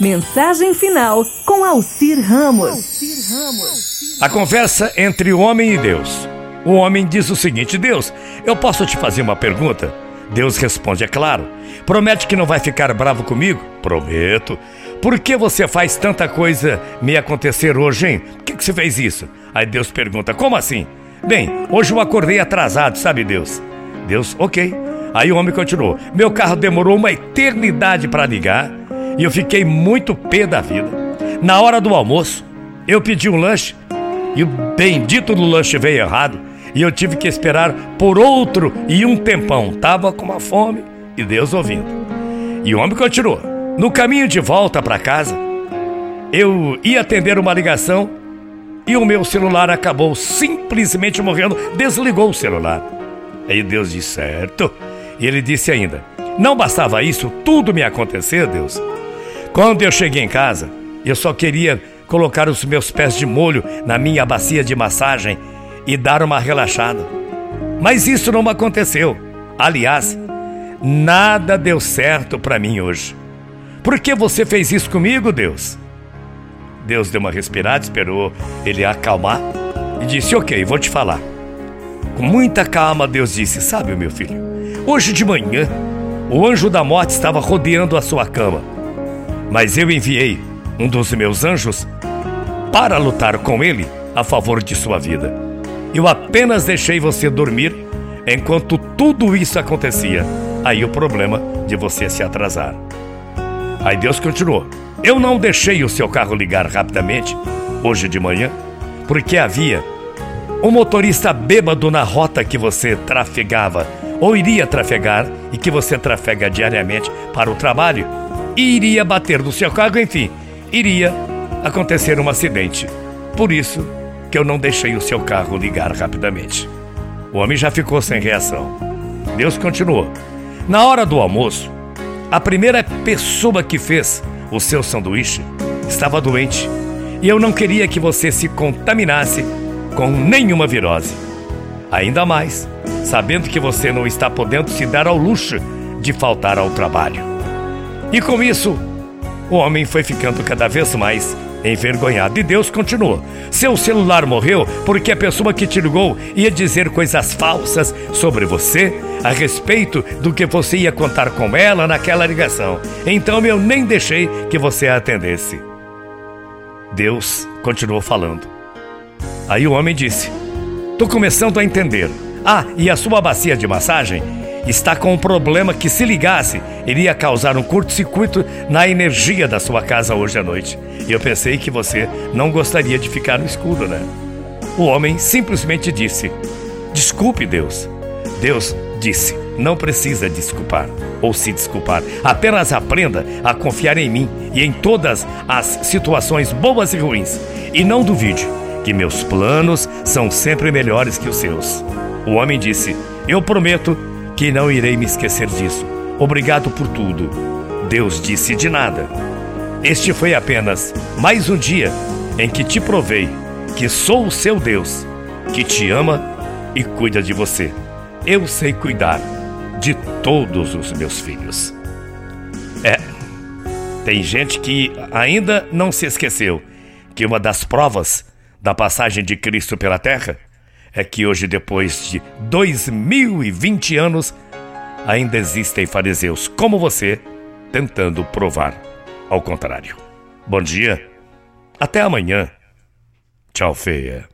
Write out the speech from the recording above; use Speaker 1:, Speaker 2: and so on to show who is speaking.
Speaker 1: Mensagem final com Alcir Ramos.
Speaker 2: A conversa entre o homem e Deus. O homem diz o seguinte: Deus, eu posso te fazer uma pergunta? Deus responde: É claro. Promete que não vai ficar bravo comigo? Prometo. Por que você faz tanta coisa me acontecer hoje, hein? Por que, que você fez isso? Aí Deus pergunta: Como assim? Bem, hoje eu acordei atrasado, sabe Deus? Deus, ok. Aí o homem continuou: Meu carro demorou uma eternidade para ligar e eu fiquei muito pé da vida. Na hora do almoço, eu pedi um lanche e o bendito do lanche veio errado e eu tive que esperar por outro e um tempão. Tava com uma fome e Deus ouvindo. E o homem continuou. No caminho de volta para casa, eu ia atender uma ligação e o meu celular acabou simplesmente morrendo. Desligou o celular. Aí Deus disse: certo. E ele disse ainda: Não bastava isso, tudo me acontecer, Deus. Quando eu cheguei em casa, eu só queria colocar os meus pés de molho na minha bacia de massagem e dar uma relaxada. Mas isso não aconteceu. Aliás, nada deu certo para mim hoje. Por que você fez isso comigo, Deus? Deus deu uma respirada, esperou ele acalmar e disse: Ok, vou te falar. Com muita calma, Deus disse: Sabe, meu filho, hoje de manhã o anjo da morte estava rodeando a sua cama. Mas eu enviei um dos meus anjos para lutar com ele a favor de sua vida. Eu apenas deixei você dormir enquanto tudo isso acontecia. Aí o problema de você se atrasar. Aí Deus continuou: Eu não deixei o seu carro ligar rapidamente hoje de manhã, porque havia um motorista bêbado na rota que você trafegava ou iria trafegar e que você trafega diariamente para o trabalho iria bater no seu carro, enfim, iria acontecer um acidente. Por isso que eu não deixei o seu carro ligar rapidamente. O homem já ficou sem reação. Deus continuou. Na hora do almoço, a primeira pessoa que fez o seu sanduíche estava doente e eu não queria que você se contaminasse com nenhuma virose. Ainda mais, sabendo que você não está podendo se dar ao luxo de faltar ao trabalho. E com isso, o homem foi ficando cada vez mais envergonhado. E Deus continuou: Seu celular morreu porque a pessoa que te ligou ia dizer coisas falsas sobre você a respeito do que você ia contar com ela naquela ligação. Então eu nem deixei que você a atendesse. Deus continuou falando. Aí o homem disse: Tô começando a entender. Ah, e a sua bacia de massagem está com um problema que, se ligasse, iria causar um curto-circuito na energia da sua casa hoje à noite. Eu pensei que você não gostaria de ficar no escuro, né? O homem simplesmente disse: Desculpe, Deus. Deus disse: Não precisa desculpar ou se desculpar. Apenas aprenda a confiar em mim e em todas as situações boas e ruins. E não duvide que meus planos são sempre melhores que os seus. O homem disse: Eu prometo que não irei me esquecer disso. Obrigado por tudo. Deus disse de nada. Este foi apenas mais um dia em que te provei que sou o seu Deus, que te ama e cuida de você. Eu sei cuidar de todos os meus filhos. É, tem gente que ainda não se esqueceu que uma das provas da passagem de Cristo pela terra é que hoje, depois de 2020 anos, ainda existem fariseus como você tentando provar ao contrário. Bom dia, até amanhã. Tchau, feia.